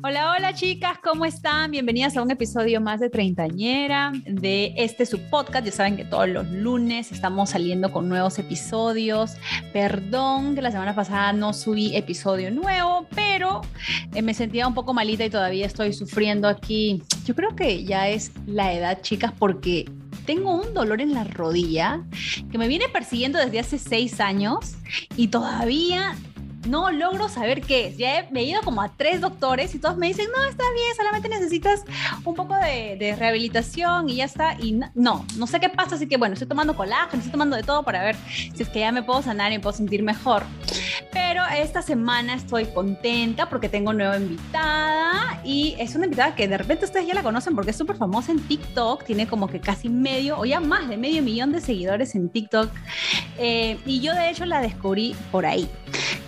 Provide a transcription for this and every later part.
Hola, hola chicas, ¿cómo están? Bienvenidas a un episodio más de Treintañera de este su podcast. Ya saben que todos los lunes estamos saliendo con nuevos episodios. Perdón que la semana pasada no subí episodio nuevo, pero eh, me sentía un poco malita y todavía estoy sufriendo aquí. Yo creo que ya es la edad, chicas, porque tengo un dolor en la rodilla que me viene persiguiendo desde hace seis años y todavía no logro saber qué es. Ya he, ido como a tres doctores y todos me dicen, no, está bien, solamente necesitas un poco de, rehabilitación y ya está. Y no, no sé qué pasa, así que bueno, estoy tomando colágeno, estoy tomando de todo para ver si es que ya me puedo sanar y me puedo sentir mejor. Pero esta semana estoy contenta porque tengo nueva invitada y es una invitada que de repente ustedes ya la conocen porque es súper famosa en TikTok, tiene como que casi medio o ya más de medio millón de seguidores en TikTok eh, y yo de hecho la descubrí por ahí.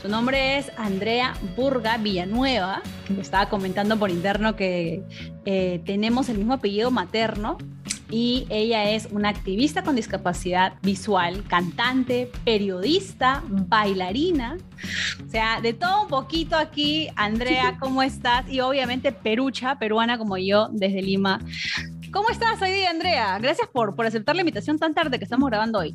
Su nombre es Andrea Burga Villanueva, que me estaba comentando por interno que eh, tenemos el mismo apellido materno y ella es una activista con discapacidad visual, cantante, periodista, bailarina, o sea, de todo un poquito aquí. Andrea, ¿cómo estás? Y obviamente perucha, peruana como yo, desde Lima. ¿Cómo estás hoy día, Andrea? Gracias por, por aceptar la invitación tan tarde que estamos grabando hoy.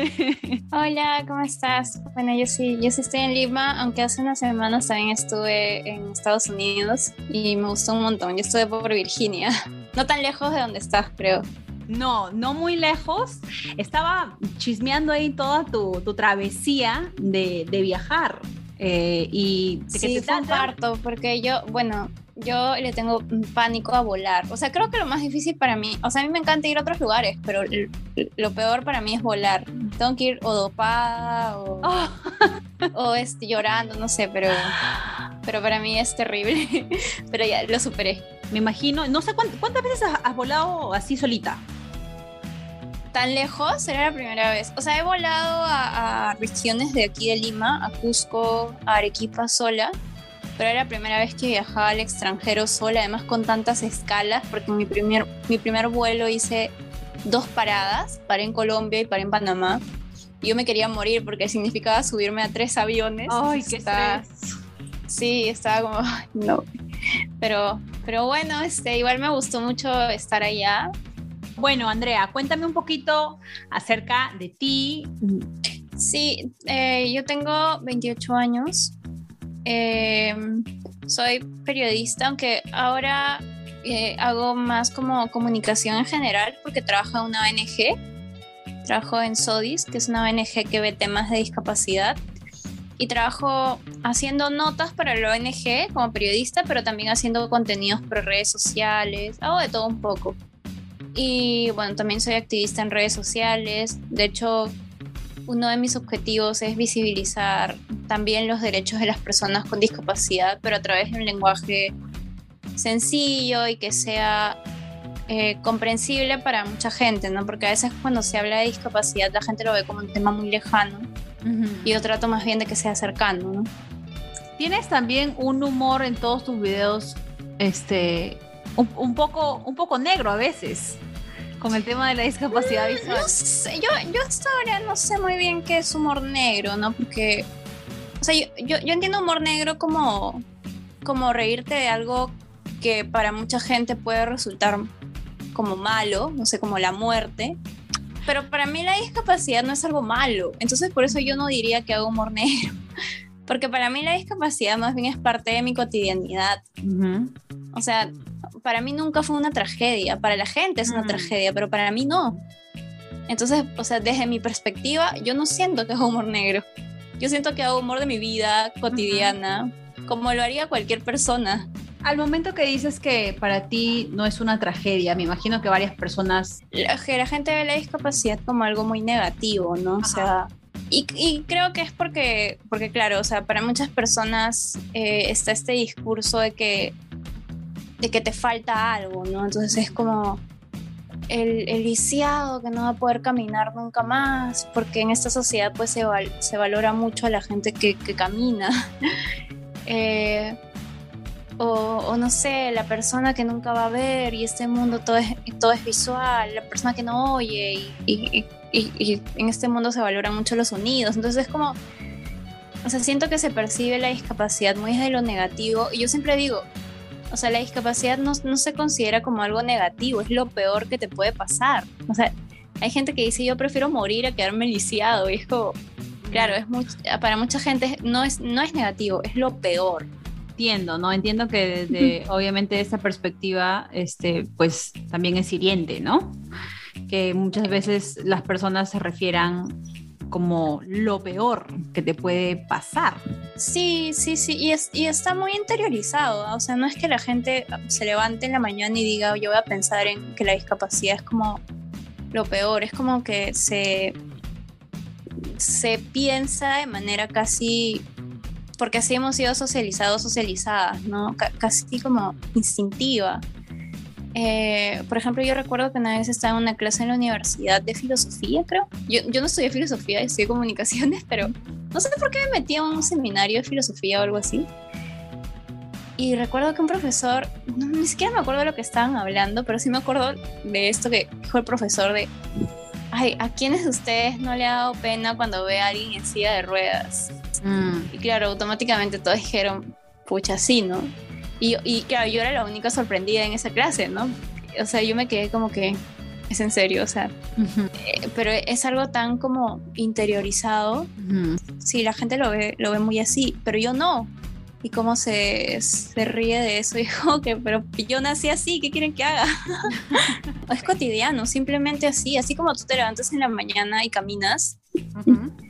Hola, ¿cómo estás? Bueno, yo sí, yo sí estoy en Lima, aunque hace unas semanas también estuve en Estados Unidos y me gustó un montón. Yo estuve por Virginia, no tan lejos de donde estás, creo. No, no muy lejos. Estaba chismeando ahí toda tu, travesía de, viajar. Eh, y de que sí, te comparto, porque yo, bueno, yo le tengo pánico a volar. O sea, creo que lo más difícil para mí, o sea, a mí me encanta ir a otros lugares, pero lo peor para mí es volar. Tengo que ir o dopada o, o este, llorando, no sé, pero, pero para mí es terrible. pero ya lo superé. Me imagino, no sé cuántas, veces has, volado así solita tan lejos, era la primera vez. O sea, he volado a, a, regiones de aquí de Lima, a Cusco, a Arequipa sola, pero era la primera vez que viajaba al extranjero sola, además con tantas escalas, porque mi primer, mi primer vuelo hice dos paradas, paré en Colombia y paré en Panamá. Yo me quería morir porque significaba subirme a tres aviones. ¡Ay, qué está... Sí, estaba como, no. Pero, pero bueno, este, igual me gustó mucho estar allá. Bueno, Andrea, cuéntame un poquito acerca de ti. Sí, eh, yo tengo 28 años. Em, soy periodista, aunque ahora eh, hago más como comunicación en general porque trabajo en una ONG. Trabajo en SODIS, que es una ONG que ve temas de discapacidad. Y trabajo haciendo notas para la ONG como periodista, pero también haciendo contenidos por redes sociales. Hago de todo un poco. Y bueno, también soy activista en redes sociales. De hecho, uno de mis objetivos es visibilizar también los derechos de las personas con discapacidad, pero a través de un lenguaje sencillo y que sea eh, comprensible para mucha gente, ¿no? Porque a veces cuando se habla de discapacidad la gente lo ve como un tema muy lejano y yo trato más bien de que sea cercano, ¿no? Tienes también un humor en todos tus videos, este, un poco, un poco negro a veces con el tema de la discapacidad mm, visual? No sé, yo, yo hasta ahora no sé muy bien qué es humor negro, ¿no? Porque, o sea, yo, yo, yo entiendo humor negro como, como reírte de algo que para mucha gente puede resultar como malo, no sé, como la muerte. Pero para mí la discapacidad no es algo malo. Entonces por eso yo no diría que hago humor negro. Porque para mí la discapacidad más bien es parte de mi cotidianidad. O sea, para mí nunca fue una tragedia. Para la gente es una mm. tragedia, pero para mí no. Entonces, o sea, desde mi perspectiva, yo no siento que hago humor negro. Yo siento que hago humor de mi vida cotidiana, como lo haría cualquier persona. Al momento que dices que para ti no es una tragedia, me imagino que varias personas... La, la gente ve la discapacidad como algo muy negativo, ¿no? O sea, y, y, creo que es porque, porque, claro, o sea, para muchas personas eh, está este discurso de que, de que te falta algo, ¿no? Entonces es como el, el lisiado que no va a poder caminar nunca más, porque en esta sociedad pues se, val, se valora mucho a la gente que, que camina. eh, o, o, no sé, la persona que nunca va a ver y este mundo todo es, todo es visual, la persona que no oye y, y, y, y en este mundo se valoran mucho los sonidos. Entonces es como, o sea, siento que se percibe la discapacidad muy desde lo negativo y yo siempre digo, o sea, la discapacidad no, no se considera como algo negativo, es lo peor que te puede pasar. O sea, hay gente que dice yo prefiero morir a quedarme lisiado y es como, claro, es much, para mucha gente no es, no es negativo, es lo peor entiendo, ¿no? Entiendo que desde, obviamente, esta perspectiva, este, pues también es hiriente, ¿no? Que muchas veces las personas se refieran como lo peor que te puede pasar. Sí, sí, sí, y, es, y está muy interiorizado, o sea, no es que la gente se levante en la mañana y diga, yo voy a pensar en que la discapacidad es como lo peor, es como que se, se piensa de manera casi porque así hemos sido socializados, socializadas, ¿no? C casi como instintiva. Eh, por ejemplo, yo recuerdo que una vez estaba en una clase en la universidad de filosofía, creo. Yo, yo no estudié filosofía, estudié comunicaciones, pero no sé por qué me metí a un seminario de filosofía o algo así. Y recuerdo que un profesor, no, ni siquiera me acuerdo de lo que estaban hablando, pero sí me acuerdo de esto que dijo el profesor de, ay, ¿a quiénes de ustedes no le ha dado pena cuando ve a alguien en silla de ruedas? Mm. Y claro, automáticamente todos dijeron, pucha, sí, ¿no? Y, y, claro, yo era la única sorprendida en esa clase, ¿no? O sea, yo me quedé como que, es en serio, o sea, uh -huh. eh, pero es algo tan como interiorizado. Uh -huh. Sí, la gente lo ve, lo ve muy así, pero yo no. Y cómo se, se ríe de eso, dijo que, pero yo nací así, ¿qué quieren que haga? es cotidiano, simplemente así, así como tú te levantas en la mañana y caminas. Uh -huh.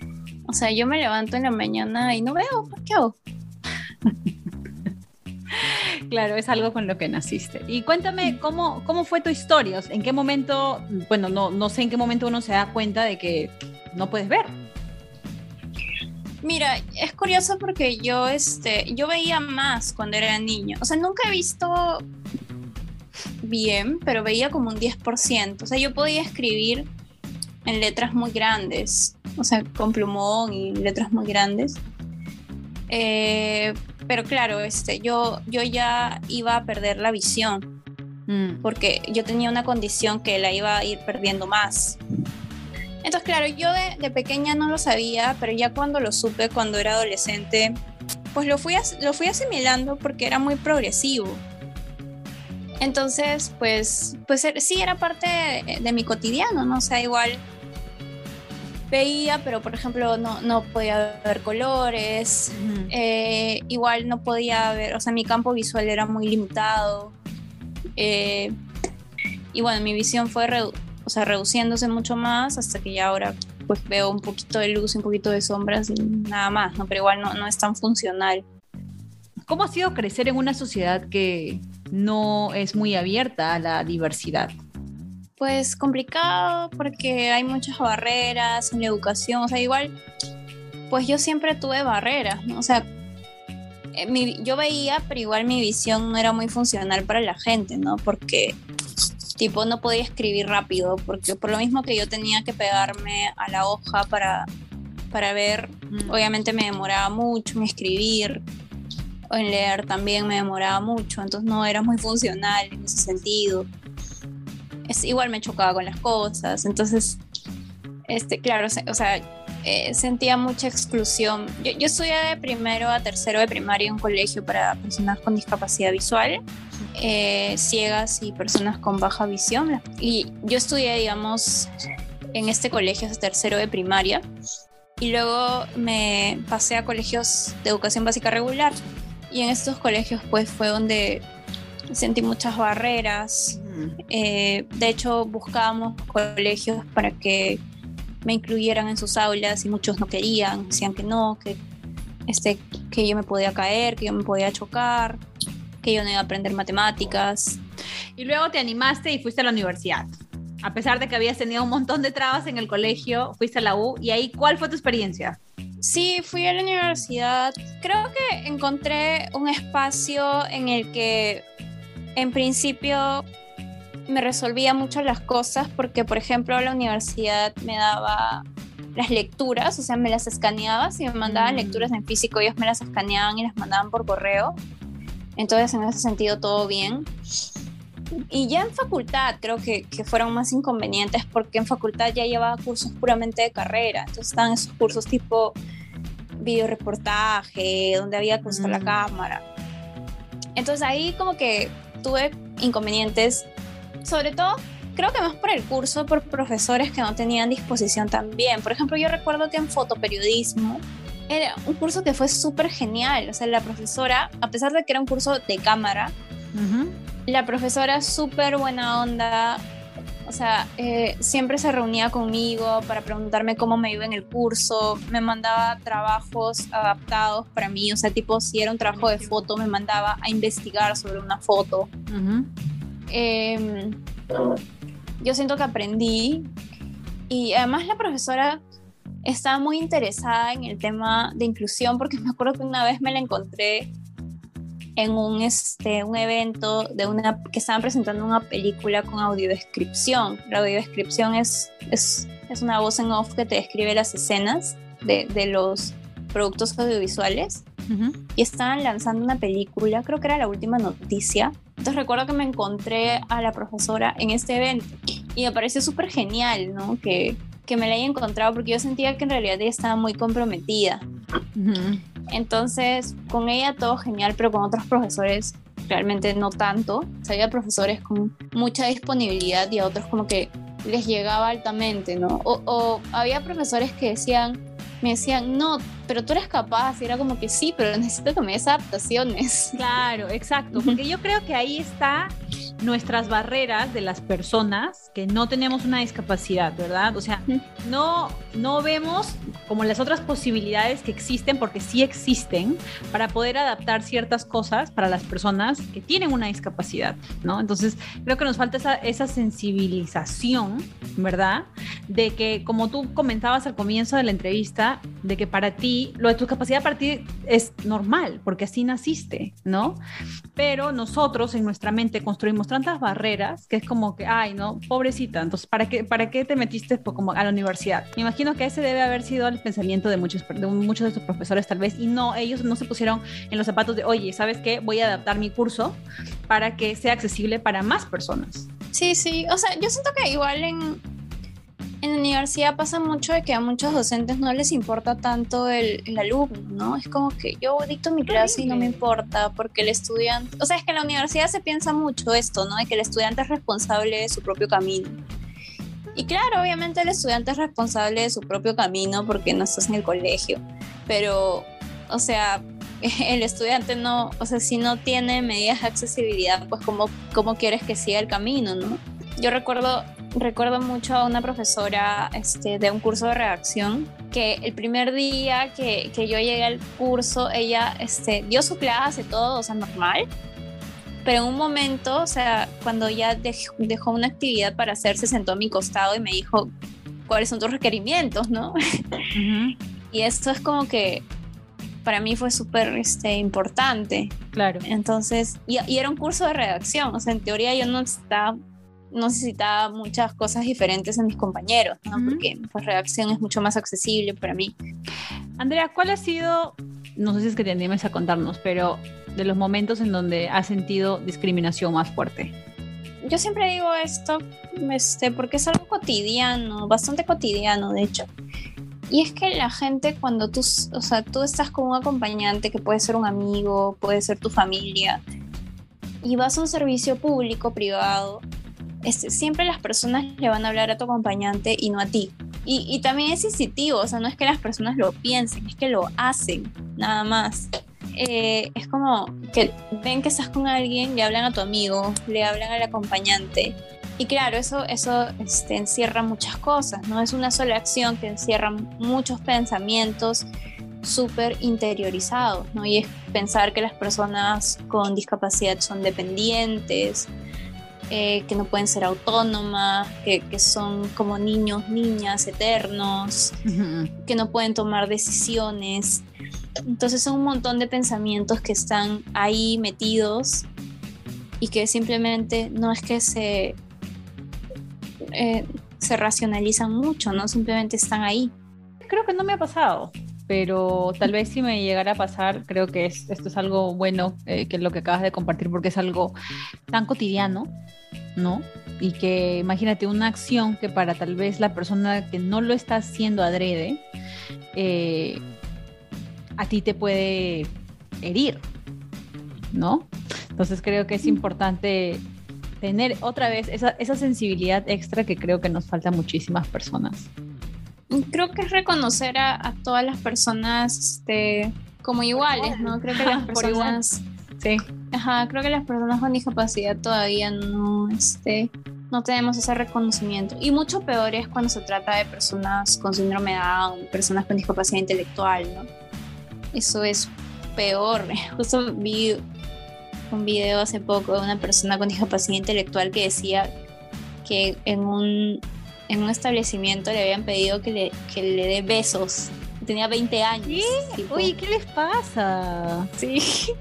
O sea, yo me levanto en la mañana y no veo, ¿qué hago? Claro, es algo con lo que naciste. Y cuéntame, ¿cómo, cómo fue tu historia? ¿En qué momento, bueno, no, no sé en qué momento uno se da cuenta de que no puedes ver? Mira, es curioso porque yo, este, yo veía más cuando era niño. O sea, nunca he visto bien, pero veía como un 10%. O sea, yo podía escribir en letras muy grandes, o sea, con plumón y letras muy grandes. Eh, pero claro, este, yo, yo ya iba a perder la visión, mm. porque yo tenía una condición que la iba a ir perdiendo más. Entonces, claro, yo de, de, pequeña no lo sabía, pero ya cuando lo supe, cuando era adolescente, pues lo fui, lo fui asimilando porque era muy progresivo. Entonces, pues, pues sí, era parte de, de mi cotidiano, ¿no? O sea, igual veía, pero por ejemplo no, no podía ver colores, uh -huh. eh, igual no podía ver, o sea, mi campo visual era muy limitado. Eh, y bueno, mi visión fue redu o sea, reduciéndose mucho más hasta que ya ahora pues veo un poquito de luz, un poquito de sombras y nada más, ¿no? Pero igual no, no es tan funcional. ¿Cómo ha sido crecer en una sociedad que no es muy abierta a la diversidad? Pues complicado porque hay muchas barreras en la educación, o sea, igual, pues yo siempre tuve barreras, ¿no? O sea, eh, mi, yo veía, pero igual mi visión no era muy funcional para la gente, ¿no? Porque tipo no podía escribir rápido, porque por lo mismo que yo tenía que pegarme a la hoja para, para ver, mm. obviamente me demoraba mucho en escribir, en leer también me demoraba mucho, entonces no era muy funcional en ese sentido. Es, igual me chocaba con las cosas, entonces, este, claro, o sea, eh, sentía mucha exclusión. Yo, yo estudié de primero a tercero de primaria en un colegio para personas con discapacidad visual eh, ciegas y personas con baja visión. Y yo estudié, digamos, en este colegio hasta tercero de primaria y luego me pasé a colegios de educación básica regular. Y en estos colegios pues fue donde sentí muchas barreras. Eh, de hecho buscábamos colegios para que me incluyeran en sus aulas y muchos no querían, decían que no, que este, que yo me podía caer, que yo me podía chocar, que yo no iba a aprender matemáticas. Y luego te animaste y fuiste a la universidad. A pesar de que habías tenido un montón de trabas en el colegio, fuiste a la U y ahí, ¿cuál fue tu experiencia? Sí, fui a la universidad. Creo que encontré un espacio en el que en principio me resolvía mucho las cosas porque, por ejemplo, la universidad me daba las lecturas, o sea, me las escaneaba, si me mandaban mm. lecturas en físico, ellos me las escaneaban y las mandaban por correo. Entonces, en ese sentido, todo bien. Y ya en facultad creo que, que fueron más inconvenientes porque en facultad ya llevaba cursos puramente de carrera. Entonces estaban esos cursos tipo videoreportaje, donde había que usar la mm. cámara. Entonces ahí como que tuve inconvenientes, sobre todo creo que más por el curso, por profesores que no tenían disposición también. Por ejemplo, yo recuerdo que en fotoperiodismo era un curso que fue súper genial. O sea, la profesora, a pesar de que era un curso de cámara, la profesora súper buena onda. O sea, eh, siempre se reunía conmigo para preguntarme cómo me iba en el curso, me mandaba trabajos adaptados para mí, o sea, tipo, si era un trabajo de foto, me mandaba a investigar sobre una foto yo siento que aprendí y además la profesora estaba muy interesada en el tema de inclusión porque me acuerdo que una vez me la encontré en un, este, un evento de una, que estaban presentando una película con audiodescripción. La audiodescripción es, es, es una voz en off que te describe las escenas de, de los productos audiovisuales. Y estaban lanzando una película, creo que era la última noticia, entonces recuerdo que me encontré a la profesora en este evento y me pareció súper genial, ¿no? Que, que me la haya encontrado porque yo sentía que en realidad ella estaba muy comprometida. Entonces, con ella todo genial, pero con otros profesores realmente no tanto. O sea, había profesores con mucha disponibilidad y a otros como que les llegaba altamente, ¿no? O, o había profesores que decían, me decían, no, pero tú eres capaz. Y era como que sí, pero necesito que me des adaptaciones. Claro, exacto. Porque yo creo que ahí está nuestras barreras de las personas que no tenemos una discapacidad, ¿verdad? O sea, no, no vemos como las otras posibilidades que existen, porque sí existen, para poder adaptar ciertas cosas para las personas que tienen una discapacidad, ¿no? Entonces, creo que nos falta esa, esa sensibilización, ¿verdad? De que, como tú comentabas al comienzo de la entrevista, de que para ti, lo de tu capacidad para ti es normal, porque así naciste, ¿no? Pero nosotros en nuestra mente construimos tantas barreras que es como que, ay, no, pobrecita, entonces, ¿para qué, para qué te metiste pues, como a la universidad? Me imagino que ese debe haber sido el pensamiento de muchos de, muchos de estos profesores tal vez, y no, ellos no se pusieron en los zapatos de, oye, ¿sabes qué? Voy a adaptar mi curso para que sea accesible para más personas. Sí, sí, o sea, yo siento que igual en, en la universidad pasa mucho de que a muchos docentes no les importa tanto el, alumno, ¿no? Es como que yo dicto mi clase y no me importa porque el estudiante, o sea, es que en la universidad se piensa mucho esto, ¿no? De que el estudiante es responsable de su propio camino. Y claro, obviamente el estudiante es responsable de su propio camino porque no estás en el colegio, pero, o sea, el estudiante no, o sea, si no tiene medidas de accesibilidad, pues cómo, cómo quieres que siga el camino, ¿no? Yo recuerdo recuerdo mucho a una profesora este, de un curso de redacción que el primer día que, que yo llegué al curso, ella este, dio su clase, todo, o sea, normal. Pero en un momento, o sea, cuando ya dejó, una actividad para hacer, se sentó a mi costado y me dijo, ¿cuáles son tus requerimientos, no? Y esto es como que para mí fue súper este, importante. Claro. Entonces, y, y, era un curso de redacción, o sea, en teoría yo no estaba necesitaba muchas cosas diferentes en mis compañeros, ¿no? porque pues redacción es mucho más accesible para mí. Andrea, ¿cuál ha sido, no sé si es que te animes a contarnos, pero de los momentos en donde has sentido discriminación más fuerte? Yo siempre digo esto, este, porque es algo cotidiano, bastante cotidiano, de hecho. Y es que la gente cuando tú, o sea, tú estás con un acompañante que puede ser un amigo, puede ser tu familia, y vas a un servicio público, privado, este, siempre las personas le van a hablar a tu acompañante y no a ti. Y, también es incitivo, o sea, no es que las personas lo piensen, es que lo hacen, nada más. Eh, es como que ven que estás con alguien, le hablan a tu amigo, le hablan al acompañante. Y claro, eso, eso este, encierra muchas cosas, ¿no? Es una sola acción que encierra muchos pensamientos súper interiorizados, ¿no? Y es pensar que las personas con discapacidad son dependientes, eh, que no pueden ser autónomas, que, que, son como niños, niñas eternos, que no pueden tomar decisiones. Entonces son un montón de pensamientos que están ahí metidos y que simplemente no es que se, eh, se racionalizan mucho, ¿no? Simplemente están ahí. Creo que no me ha pasado, pero tal vez si me llegara a pasar, creo que esto es algo bueno, eh, que es lo que acabas de compartir, porque es algo tan cotidiano, ¿no? Y que imagínate una acción que para tal vez la persona que no lo está haciendo adrede, eh, a ti te puede herir, ¿no? Entonces creo que es importante tener otra vez esa, esa sensibilidad extra que creo que nos falta a muchísimas personas. Creo que es reconocer a, todas las personas este, como iguales, ¿no? Creo que las personas... Sí. Ajá, creo que las personas con discapacidad todavía no, este, no tenemos ese reconocimiento. Y mucho peor es cuando se trata de personas con síndrome de Down, personas con discapacidad intelectual, ¿no? Eso es peor. Justo vi un video hace poco de una persona con discapacidad intelectual que decía que en un, en un establecimiento le habían pedido que le, que le dé besos. Tenía 20 años. ¿Qué? Oye, ¿qué les pasa? Sí.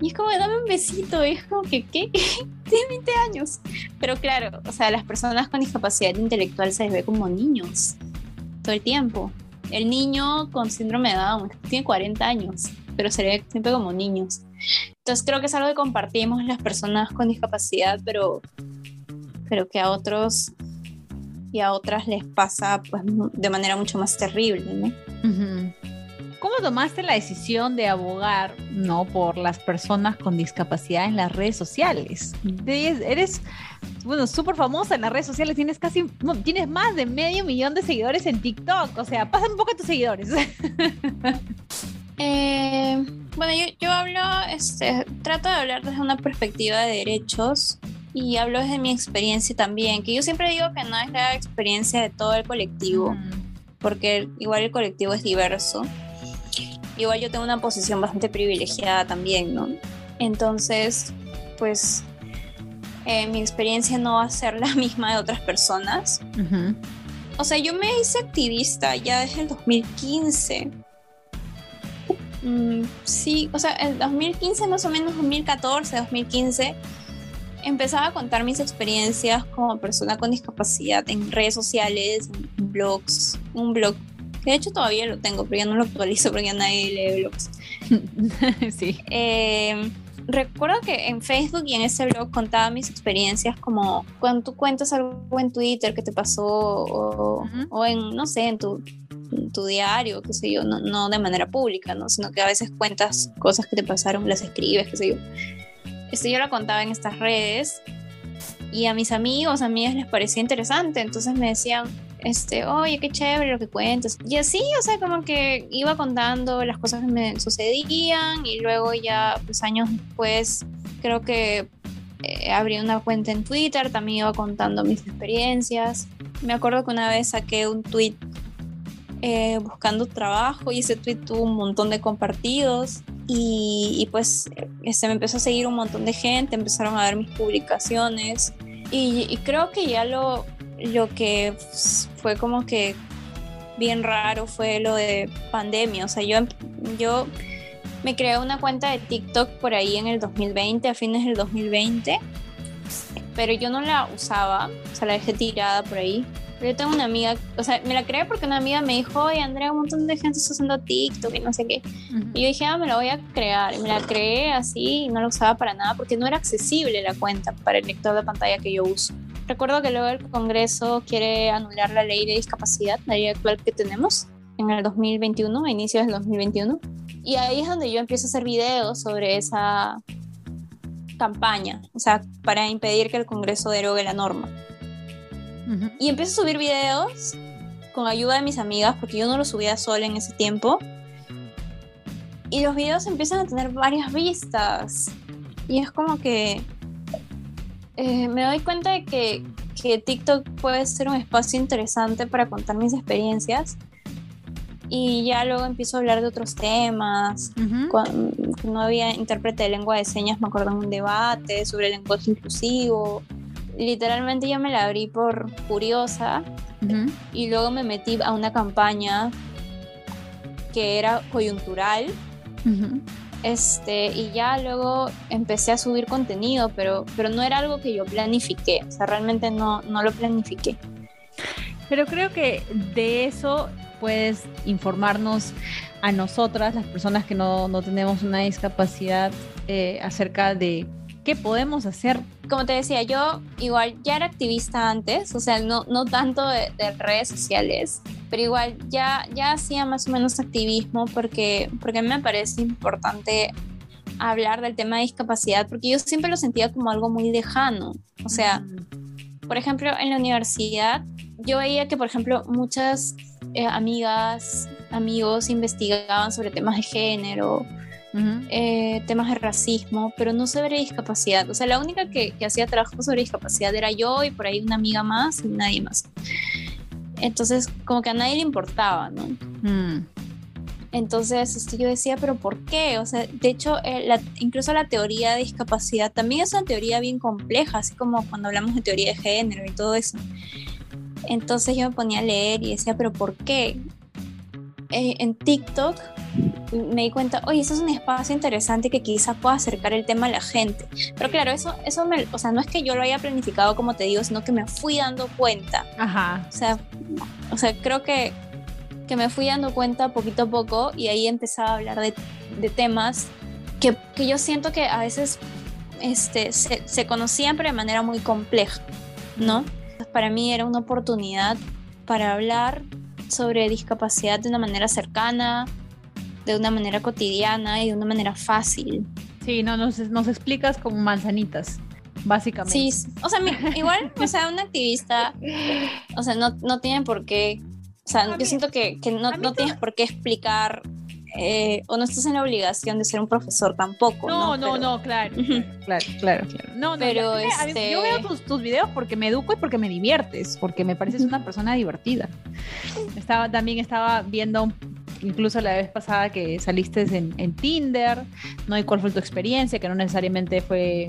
Y es como, dame un besito. es como que, ¿qué? Tiene 20 años. Pero claro, o sea, las personas con discapacidad intelectual se les ve como niños todo el tiempo. El niño con síndrome de Down tiene 40 años, pero se ve siempre como niños. Entonces creo que es algo que compartimos las personas con discapacidad, pero, pero que a otros y a otras les pasa pues, de manera mucho más terrible. ¿no? ¿Cómo tomaste la decisión de abogar no por las personas con discapacidad en las redes sociales? Eres bueno, súper famosa en las redes sociales, tienes casi, tienes más de medio millón de seguidores en TikTok, o sea, pasan un poco a tus seguidores. Eh, bueno, yo, hablo, este, trato de hablar desde una perspectiva de derechos y hablo desde mi experiencia también, que yo siempre digo que no es la experiencia de todo el colectivo, porque igual el colectivo es diverso. Igual yo tengo una posición bastante privilegiada también, ¿no? Entonces, pues eh, mi experiencia no va a ser la misma de otras personas. O sea, yo me hice activista ya desde el 2015 Mm, sí, o sea, en 2015, más o menos 2014, 2015, empezaba a contar mis experiencias como persona con discapacidad en redes sociales, en blogs, un blog que de hecho todavía lo tengo, pero ya no lo actualizo porque ya nadie lee blogs. sí. Eh, recuerdo que en Facebook y en ese blog contaba mis experiencias como cuando tú cuentas algo en Twitter que te pasó o, o en, no sé, en tu tu diario, qué sé yo, no, no, de manera pública, ¿no? Sino que a veces cuentas cosas que te pasaron, las escribes, qué sé yo. Esto yo lo contaba en estas redes y a mis amigos, a mí les parecía interesante, entonces me decían, este, oye, qué chévere lo que cuentas. Y así, o sea, como que iba contando las cosas que me sucedían y luego ya, pues años después, creo que eh, abrí una cuenta en Twitter, también iba contando mis experiencias. Me acuerdo que una vez saqué un tweet eh, buscando trabajo y ese tweet tuvo un montón de compartidos y, pues se me empezó a seguir un montón de gente, empezaron a ver mis publicaciones y, creo que ya lo, lo que fue como que bien raro fue lo de pandemia, o sea, yo, yo me creé una cuenta de TikTok por ahí en el 2020, a fines del 2020, pero yo no la usaba, o sea, la dejé tirada por ahí yo tengo una amiga, o sea, me la creé porque una amiga me dijo, oye, Andrea, un montón de gente está usando TikTok y no sé qué. Y yo dije, ah, me la voy a crear. Y me la creé así y no la usaba para nada porque no era accesible la cuenta para el lector de pantalla que yo uso. Recuerdo que luego el Congreso quiere anular la ley de discapacidad, la ley actual que tenemos en el 2021, a inicios del 2021. Y ahí es donde yo empiezo a hacer videos sobre esa campaña, o sea, para impedir que el Congreso derogue la norma. Y empecé a subir videos con ayuda de mis amigas, porque yo no los subía sola en ese tiempo. Y los videos empiezan a tener varias vistas. Y es como que eh, me doy cuenta de que, que TikTok puede ser un espacio interesante para contar mis experiencias. y ya luego empiezo a hablar de otros temas. Cuando no había intérprete de lengua de señas, me acuerdo en un debate sobre el lenguaje inclusivo. Literalmente yo me la abrí por curiosa y luego me metí a una campaña que era coyuntural. Este, y ya luego empecé a subir contenido, pero, pero no era algo que yo planifiqué, o sea, realmente no, no lo planifiqué. Pero creo que de eso puedes informarnos a nosotras, las personas que no, no tenemos una discapacidad, eh, acerca de qué podemos hacer. Como te decía, yo igual ya era activista antes, o sea, no, no tanto de, de redes sociales, pero igual ya, ya hacía más o menos activismo porque, porque me parece importante hablar del tema de discapacidad, porque yo siempre lo sentía como algo muy lejano. O sea, por ejemplo, en la universidad yo veía que, por ejemplo, muchas eh, amigas, amigos investigaban sobre temas de género, eh, temas de racismo, pero no sobre discapacidad. O sea, la única que, que hacía trabajo sobre discapacidad era yo y por ahí una amiga más y nadie más. Entonces, como que a nadie le importaba, ¿no? Mm. Entonces, este, yo decía, pero ¿por qué? O sea, de hecho, eh, incluso la teoría de discapacidad también es una teoría bien compleja, así como cuando hablamos de teoría de género y todo eso. Entonces yo me ponía a leer y decía, pero ¿por qué? Eh, en TikTok me di cuenta, oye, eso es un espacio interesante que quizás pueda acercar el tema a la gente. Pero claro, eso, eso me, o sea, no es que yo lo haya planificado como te digo, sino que me fui dando cuenta. Ajá. O sea, o sea creo que, que me fui dando cuenta poquito a poco y ahí empezaba a hablar de, de temas que, que, yo siento que a veces este, se, se conocían pero de manera muy compleja, ¿no? Para mí era una oportunidad para hablar sobre discapacidad de una manera cercana, de una manera cotidiana y de una manera fácil. Sí, no, nos, nos explicas como manzanitas, básicamente. Sí, o sea, igual, o sea, un activista, o sea, no, no tiene por qué, o sea, yo siento que, que no, no tienes por qué explicar eh, o no estás en la obligación de ser un profesor tampoco. No, no, no, claro, claro, claro, claro. No, pero este... yo veo tus, tus, videos porque me educo y porque me diviertes, porque me pareces una persona divertida. Estaba, también estaba viendo incluso la vez pasada que saliste en, Tinder, ¿no? Y cuál fue tu experiencia, que no necesariamente fue,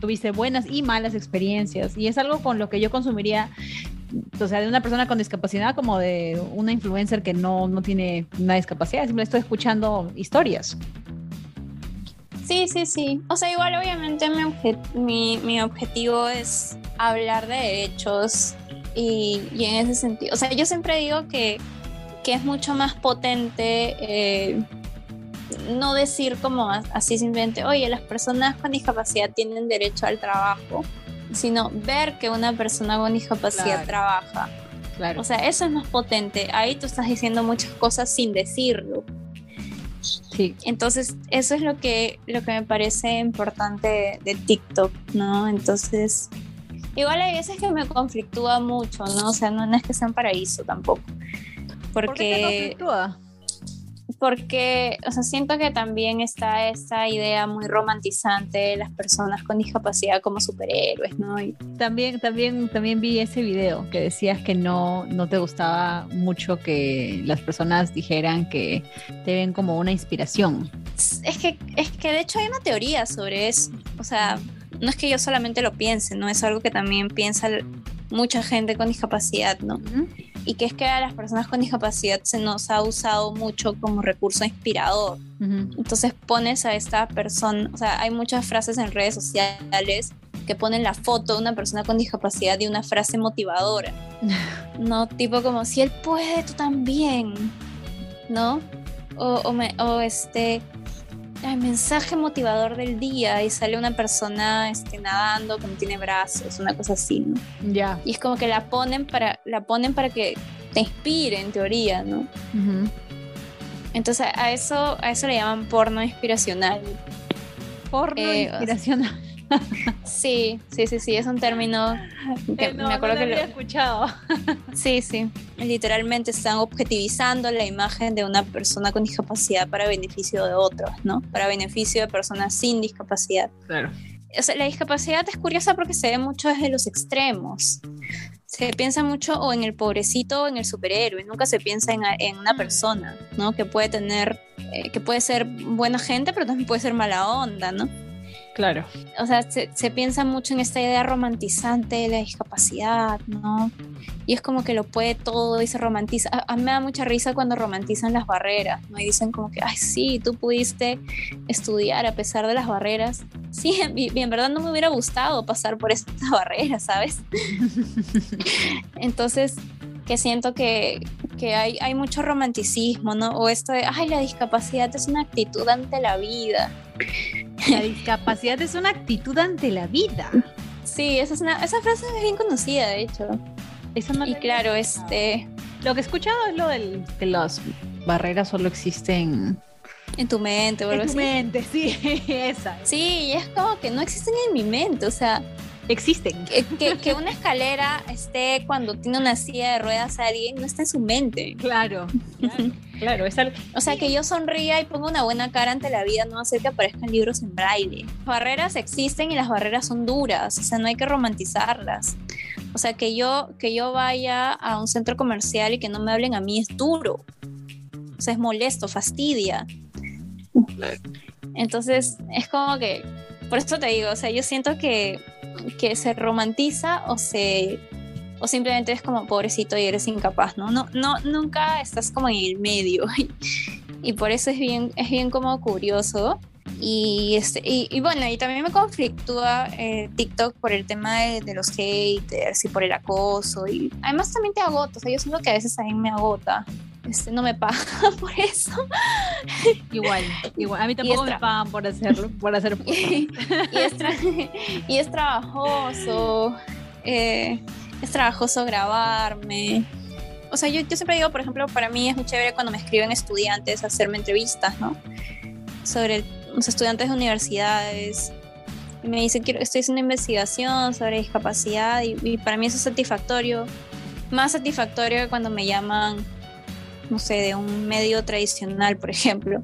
tuviste buenas y malas experiencias. Y es algo con lo que yo consumiría o sea, de una persona con discapacidad como de una influencer que no, no tiene una discapacidad, simplemente estoy escuchando historias. Sí, sí, sí. O sea, igual obviamente mi, mi, objetivo es hablar de derechos y, y, en ese sentido, o sea, yo siempre digo que, que es mucho más potente eh, no decir como así simplemente, oye, las personas con discapacidad tienen derecho al trabajo, sino ver que una persona con discapacidad trabaja. Claro. O sea, eso es más potente. Ahí tú estás diciendo muchas cosas sin decirlo. Sí. Entonces, eso es lo que, lo que me parece importante de, TikTok, ¿no? Entonces, igual hay veces que me conflictúa mucho, ¿no? O sea, no, es que sea un paraíso tampoco. Porque... ¿Por qué te conflictúa? porque, o sea, siento que también está esa idea muy romantizante de las personas con discapacidad como superhéroes, ¿no? Y también, también, también vi ese video que decías que no, no te gustaba mucho que las personas dijeran que te ven como una inspiración. Es que, es que de hecho hay una teoría sobre eso, o sea, no es que yo solamente lo piense, ¿no? Es algo que también piensa mucha gente con discapacidad, ¿no? Y que es que a las personas con discapacidad se nos ha usado mucho como recurso inspirador. Entonces pones a esta persona, o sea, hay muchas frases en redes sociales que ponen la foto de una persona con discapacidad y una frase motivadora. no, tipo como, si él puede, tú también, ¿no? O, o, me, o este, el mensaje motivador del día y sale una persona este, nadando que no tiene brazos, una cosa así, ¿no? Ya. Y es como que la ponen para, la ponen para que te inspire en teoría, ¿no? Entonces a eso, a eso le llaman porno inspiracional. Porno eh, inspiracional sí, sí, sí, sí, es un término que eh, me acuerdo que lo había escuchado. sí, sí, literalmente están objetivizando la imagen de una persona con discapacidad para beneficio de otros, ¿no? Para beneficio de personas sin discapacidad. Claro. O sea, la discapacidad es curiosa porque se ve mucho desde los extremos. se piensa mucho o en el pobrecito o en el superhéroe, nunca se piensa en, en una persona, ¿no? Que puede tener, eh, que puede ser buena gente, pero también puede ser mala onda, ¿no? Claro. O sea, se, se, piensa mucho en esta idea romantizante de la discapacidad, ¿no? Y es como que lo puede todo y se romantiza. A, a mí me da mucha risa cuando romantizan las barreras, ¿no? Y dicen como que, ay, sí, tú pudiste estudiar a pesar de las barreras. Sí, en verdad no me hubiera gustado pasar por estas barreras, ¿sabes? Entonces, que siento que, que hay, hay mucho romanticismo, ¿no? O esto de, ay, la discapacidad es una actitud ante la vida. La discapacidad es una actitud ante la vida. Sí, esa, es una, esa frase es bien conocida, de hecho. Eso no y claro, este... Lo que he escuchado es lo del, que las barreras solo existen... En tu mente, o En tu así. mente, sí, esa. Sí, y es como que no existen en mi mente, o sea, Existen. que, que- que una escalera esté cuando tiene una silla de ruedas a alguien, no está en su mente. Claro, claro, claro, es algo- O sea, que yo sonría y ponga una buena cara ante la vida no hacer que aparezcan libros en braille. Las barreras existen y las barreras son duras, o sea, no hay que romantizarlas. O sea, que yo, que yo vaya a un centro comercial y que no me hablen a mí es duro. O sea, es molesto, fastidia. Entonces, es como que, por eso te digo, o sea, yo siento que, que se romantiza o se o simplemente es como pobrecito y eres incapaz, ¿no? No, no nunca estás como en el medio. y por eso es bien, es bien como curioso. Y, este, y, y bueno, y también me conflictúa eh, TikTok por el tema de, de los haters y por el acoso. Y además también te agota, o sea, yo siento que a veces a mí me agota. Este, no me paga por eso. igual, igual. A mí tampoco me pagan por hacerlo, por hacer y, es, tra- y es trabajoso. eh, es trabajoso grabarme. O sea, yo, yo siempre digo, por ejemplo, para mí es muy chévere cuando me escriben estudiantes hacerme entrevistas, ¿no? Sobre los estudiantes de universidades. Y me dicen, quiero, estoy haciendo investigación sobre discapacidad y, y para mí eso es satisfactorio. Más satisfactorio que cuando me llaman, no sé, de un medio tradicional, por ejemplo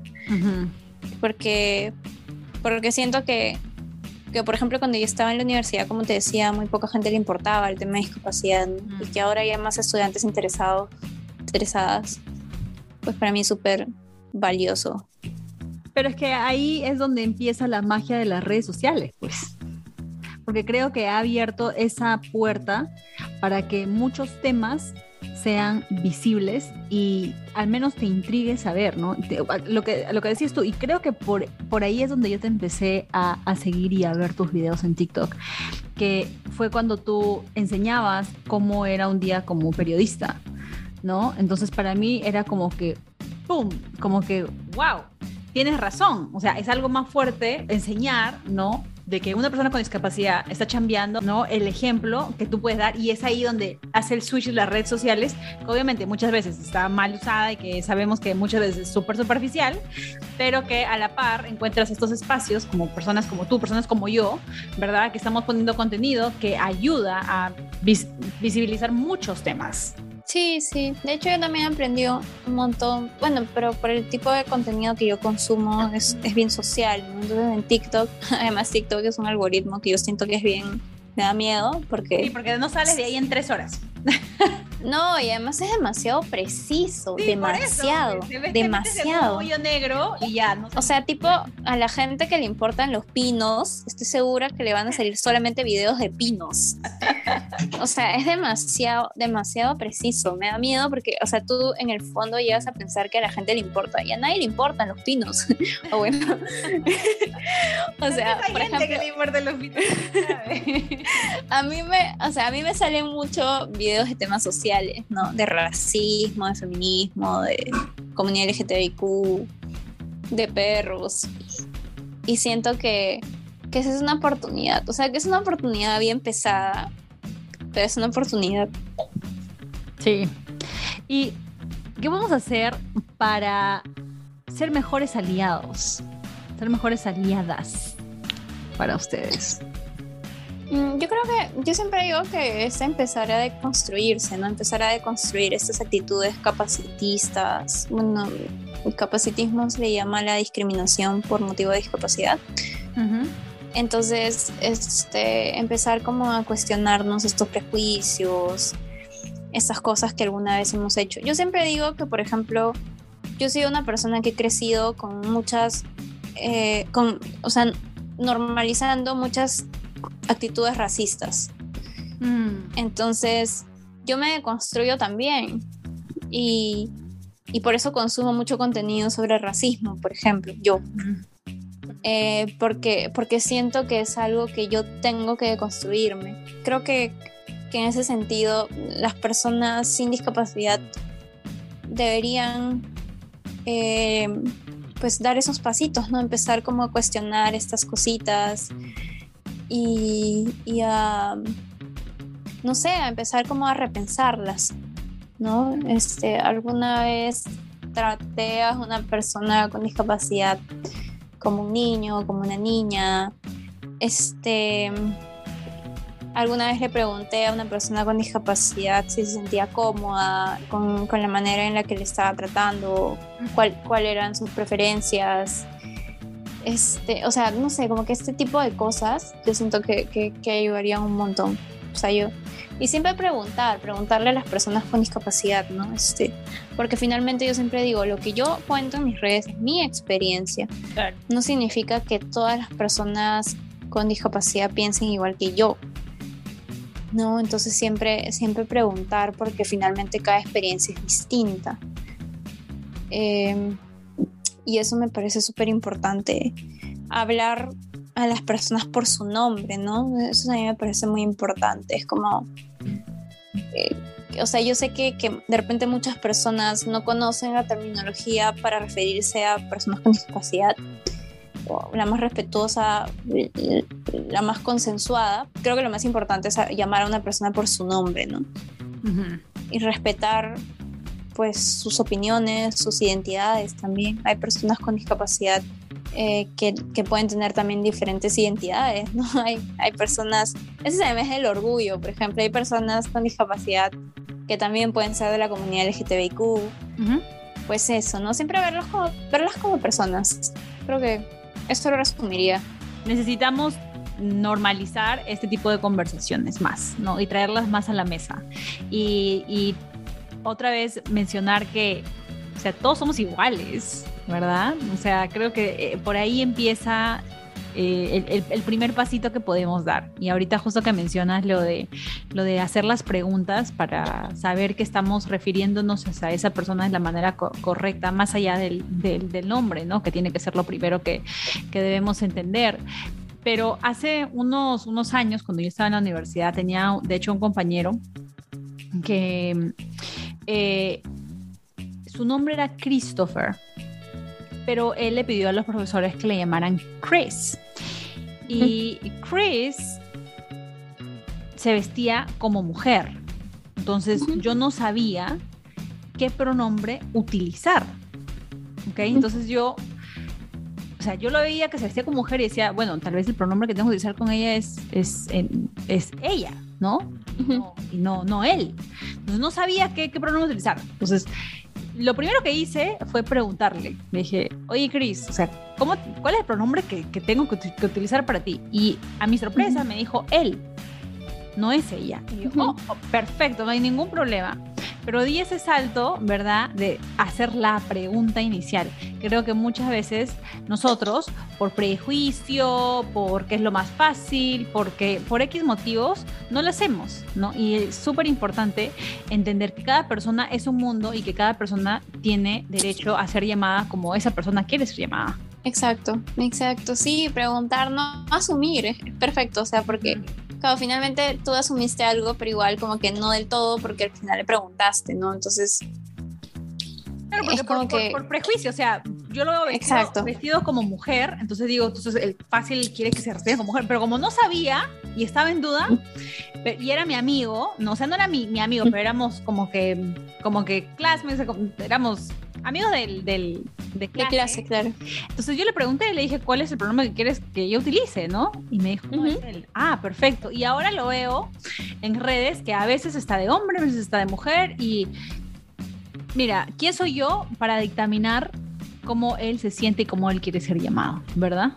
porque, porque siento que, que, por ejemplo, cuando yo estaba en la universidad, como te decía, muy poca gente le importaba el tema de discapacidad ¿no? Y que ahora hay más estudiantes interesados, interesadas, pues para mí es súper valioso. Pero es que ahí es donde empieza la magia de las redes sociales, pues. Porque creo que ha abierto esa puerta para que muchos temas sean visibles y al menos te intrigue saber, ¿no? Lo, que, lo que decías tú, y creo que por, por ahí es donde yo te empecé a, a seguir y a ver tus videos en TikTok, que fue cuando tú enseñabas cómo era un día como periodista, ¿no? Entonces para mí era como que, ¡pum! Como que, wow, tienes razón, o sea, es algo más fuerte enseñar, ¿no? De que una persona con discapacidad está chambeando, ¿no? El ejemplo que tú puedes dar y es ahí donde hace el switch las redes sociales, que obviamente muchas veces está mal usada y que sabemos que muchas veces es súper superficial, pero que a la par encuentras estos espacios como personas como tú, personas como yo, ¿verdad? Que estamos poniendo contenido que ayuda a vis- visibilizar muchos temas. Sí, sí. De hecho, yo también aprendí un montón. Bueno, pero por el tipo de contenido que yo consumo es, es bien social. ¿no? Entonces en TikTok, además TikTok es un algoritmo que yo siento que es bien, me da miedo porque... Sí, porque no sales de ahí en tres horas. No, y además es demasiado preciso, Sí, por eso, demasiado, te ves- te metes en un demasiado. hoyo negro y ya, no O sea, tipo, a la gente que le importan los pinos, estoy segura que le van a salir solamente videos de pinos. O sea, es demasiado, demasiado preciso. Me da miedo porque, o sea, tú en el fondo llegas a pensar que a la gente le importa y a nadie le importan los pinos. o bueno. o sea, por ejemplo, que le importan los ¿sabes? a mí me, o sea, a mí me salen mucho videos de temas sociales, De racismo, de feminismo, de comunidad LGTBIQ, de perros. Y siento que, que esa es una oportunidad. O sea, que es una oportunidad bien pesada, pero es una oportunidad. Sí. ¿Y qué vamos a hacer para ser mejores aliados? Ser mejores aliadas para ustedes. Mm, Yo creo que, yo siempre digo que es empezar a deconstruirse, ¿no? Empezar a deconstruir estas actitudes capacitistas. Bueno, el capacitismo se le llama la discriminación por motivo de discapacidad. Entonces, este, empezar como a cuestionarnos estos prejuicios, estas cosas que alguna vez hemos hecho. Yo siempre digo que, por ejemplo, yo soy una persona que he crecido con muchas, eh, con, o sea, normalizando muchas actitudes racistas. Mm. Entonces, yo me construyo también. Y, y, por eso consumo mucho contenido sobre racismo, por ejemplo, yo. Eh, porque, porque siento que es algo que yo tengo que construirme. Creo que, que en ese sentido las personas sin discapacidad deberían eh, pues dar esos pasitos, ¿no? Empezar como a cuestionar estas cositas y, a, no sé, a empezar como a repensarlas, ¿no? Este, alguna vez traté a una persona con discapacidad como un niño, como una niña, este Alguna vez le pregunté a una persona con discapacidad si se sentía cómoda con, con la manera en la que le estaba tratando, cuál, cuál eran sus preferencias. Este, o sea, no sé, como que este tipo de cosas yo siento que, que, que ayudarían un montón. O sea, yo, y siempre preguntar, preguntarle a las personas con discapacidad, ¿no? Este, porque finalmente yo siempre digo, lo que yo cuento en mis redes es mi experiencia. No significa que todas las personas con discapacidad piensen igual que yo. ¿no? Entonces siempre, siempre preguntar porque finalmente cada experiencia es distinta. Em, y eso me parece súper importante. Hablar a las personas por su nombre, ¿no? Eso a mí me parece muy importante. Es como... Eh, o sea, yo sé que, que, de repente muchas personas no conocen la terminología para referirse a personas con discapacidad la más respetuosa, la más consensuada. Creo que lo más importante es llamar a una persona por su nombre, ¿no? Y respetar pues sus opiniones, sus identidades también. Hay personas con discapacidad eh, que, que, pueden tener también diferentes identidades, ¿no? Hay, hay personas, ese es el orgullo, por ejemplo, hay personas con discapacidad que también pueden ser de la comunidad LGTBIQ. Pues eso, ¿no? Siempre verlos como, verlas como personas. Creo que esto lo resumiría. Necesitamos normalizar este tipo de conversaciones más, ¿no? Y traerlas más a la mesa. Y, otra vez mencionar que, o sea, todos somos iguales, ¿verdad? O sea, creo que eh, por ahí empieza eh, el, primer pasito que podemos dar. Y ahorita justo que mencionas lo de, lo de hacer las preguntas para saber que estamos refiriéndonos a esa persona de la manera correcta, más allá del, del, nombre, ¿no? Que tiene que ser lo primero que, que debemos entender pero hace unos, unos años, cuando yo estaba en la universidad, tenía de hecho un compañero que eh, su nombre era Christopher, pero él le pidió a los profesores que le llamaran Chris. Y Chris se vestía como mujer. Entonces yo no sabía qué pronombre utilizar. ¿Ok? Entonces yo, o sea, yo lo veía que se vestía como mujer y decía, bueno, tal vez el pronombre que tengo que utilizar con ella es, es, es ella, ¿no? Y no, no, él. Entonces no sabía qué, qué pronombre utilizar. Entonces lo primero que hice fue preguntarle. Le dije, oye, Chris, o sea, ¿cómo, ¿cuál es el pronombre que, tengo que, utilizar para ti? Y a mi sorpresa me dijo él, no es ella. Y yo, oh, perfecto, no hay ningún problema pero di ese salto, ¿verdad? De hacer la pregunta inicial. Creo que muchas veces nosotros, por prejuicio, porque es lo más fácil, porque por X motivos, no lo hacemos, ¿no? Y es súper importante entender que cada persona es un mundo y que cada persona tiene derecho a ser llamada como esa persona quiere ser llamada. Exacto, exacto. Sí, preguntar, no asumir, es perfecto, o sea, porque Claro, finalmente tú asumiste algo, pero igual como que no del todo porque al final le preguntaste, ¿no? Entonces... Claro, porque por, que... por, prejuicio, o sea, yo lo veo vestido, vestido, como mujer, entonces digo, entonces el fácil quiere que se refiera como mujer, pero como no sabía y estaba en duda, y era mi amigo, no, o sea, no era mi, mi amigo, pero éramos como que, como que classmates, éramos amigos del, del, de, clase. claro. Entonces yo le pregunté, le dije, ¿cuál es el programa que quieres que yo utilice, no? Y me dijo, ah, perfecto. Y ahora lo veo en redes que a veces está de hombre, a veces está de mujer. Y mira, ¿quién soy yo para dictaminar cómo él se siente y cómo él quiere ser llamado, verdad?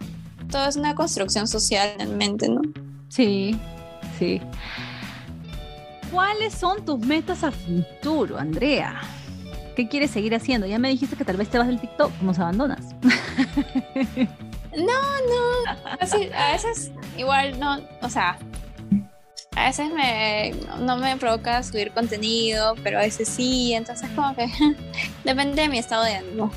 todo es una construcción social en mente, ¿no? Sí, sí. ¿Cuáles son tus metas a futuro, Andrea? ¿Qué quieres seguir haciendo? Ya me dijiste que tal vez te vas del TikTok, nos abandonas. No, no. a veces igual no, o sea, a veces me, no me provoca subir contenido, pero a veces sí, entonces como que depende de mi estado de ánimo.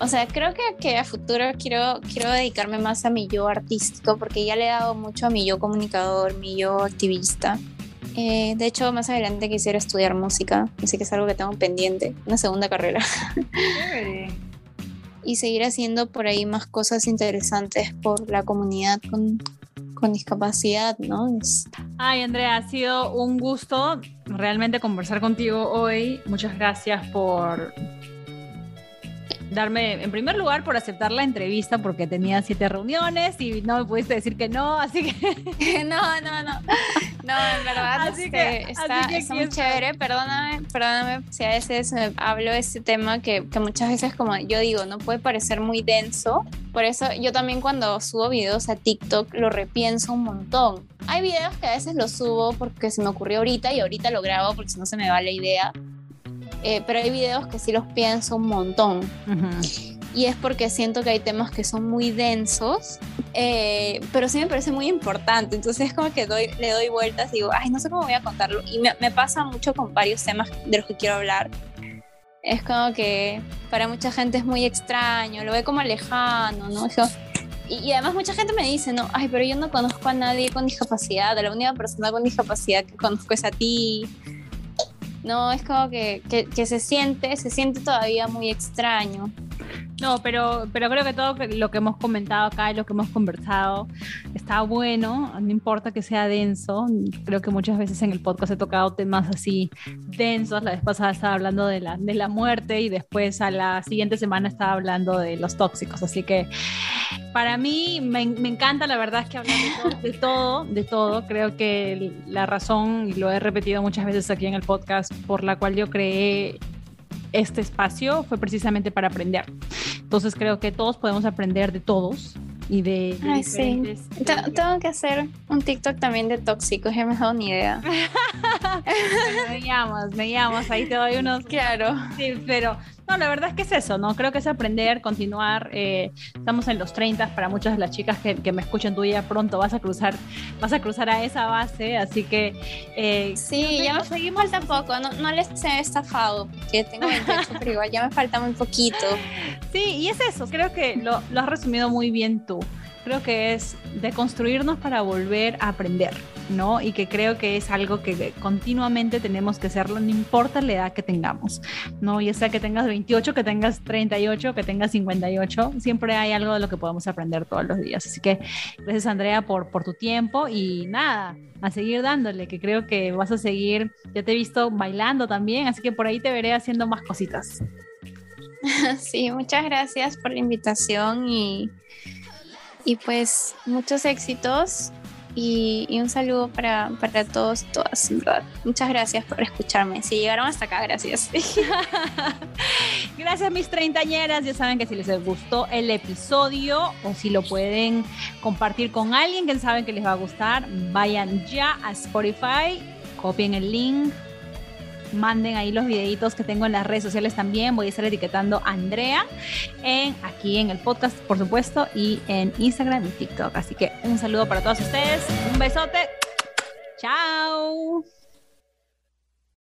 O sea, creo que, que, a futuro quiero, quiero dedicarme más a mi yo artístico porque ya le he dado mucho a mi yo comunicador, mi yo activista. Eh, de hecho, más adelante quisiera estudiar música, así que es algo que tengo pendiente, una segunda carrera. y seguir haciendo por ahí más cosas interesantes por la comunidad con, con discapacidad, ¿no? Ay, Andrea, ha sido un gusto realmente conversar contigo hoy. Muchas gracias por darme, en primer lugar, por aceptar la entrevista, porque tenía siete reuniones y no me pudiste decir que no, así que... no, no, no. No, en verdad así que, está, muy chévere. Perdóname, perdóname si a veces hablo de este tema que, que muchas veces, como yo digo, no puede parecer muy denso. Por eso yo también cuando subo videos a TikTok lo repienso un montón. Hay videos que a veces los subo porque se me ocurrió ahorita y ahorita lo grabo porque si no se me va la idea eh, pero hay videos que sí los pienso un montón. Y es porque siento que hay temas que son muy densos, eh, pero sí me parece muy importante. Entonces es como que doy, le doy vueltas y digo, ay, no sé cómo voy a contarlo. Y me, me pasa mucho con varios temas de los que quiero hablar. Es como que para mucha gente es muy extraño, lo ve como lejano, ¿no? y, y, además mucha gente me dice, no, ay, pero yo no conozco a nadie con discapacidad, la única persona con discapacidad que conozco es a ti. No, es como que, que, se siente, se siente todavía muy extraño. No, pero, pero creo que todo lo que hemos comentado acá y lo que hemos conversado está bueno, no importa que sea denso, creo que muchas veces en el podcast he tocado temas así densos, la vez pasada estaba hablando de la, de la muerte y después a la siguiente semana estaba hablando de los tóxicos, así que para mí me, encanta, la verdad es que hablar de todo, de todo, creo que la razón, y lo he repetido muchas veces aquí en el podcast, por la cual yo creé este espacio fue precisamente para aprender. Entonces creo que todos podemos aprender de todos y de, Ay, sí. Tengo que hacer un TikTok también de tóxicos, ya me he dado ni idea. me llamas, me llamas, ahí te doy unos. Claro. Sí, pero no, la verdad es que es eso, ¿no? Creo que es aprender, continuar. Eh, estamos en los 30, para muchas de las chicas que, que, me escuchan, tú ya pronto vas a cruzar, vas a cruzar a esa base, así que... Eh, sí, ya me seguimos tampoco, no, no les he estafado, porque tengo 28, pero igual ya me falta muy poquito. Sí, y es eso, creo que lo, lo has resumido muy bien tú creo que es de construirnos para volver a aprender, ¿no? Y que creo que es algo que continuamente tenemos que hacerlo, no importa la edad que tengamos, ¿no? Ya sea que tengas 28, que tengas 38, que tengas 58, siempre hay algo de lo que podemos aprender todos los días. Así que gracias Andrea por, por tu tiempo y nada, a seguir dándole, que creo que vas a seguir, ya te he visto bailando también, así que por ahí te veré haciendo más cositas. Sí, muchas gracias por la invitación y y pues muchos éxitos y, un saludo para, para todos y todas, Muchas gracias por escucharme. Si llegaron hasta acá, gracias. gracias, mis treintañeras. Ya saben que si les gustó el episodio o si lo pueden compartir con alguien que saben que les va a gustar, vayan ya a Spotify, copien el link, manden ahí los videitos que tengo en las redes sociales también. Voy a estar etiquetando a Andrea en, aquí en el podcast, por supuesto, y en Instagram y TikTok. Así que un saludo para todos ustedes. Un besote. Chao.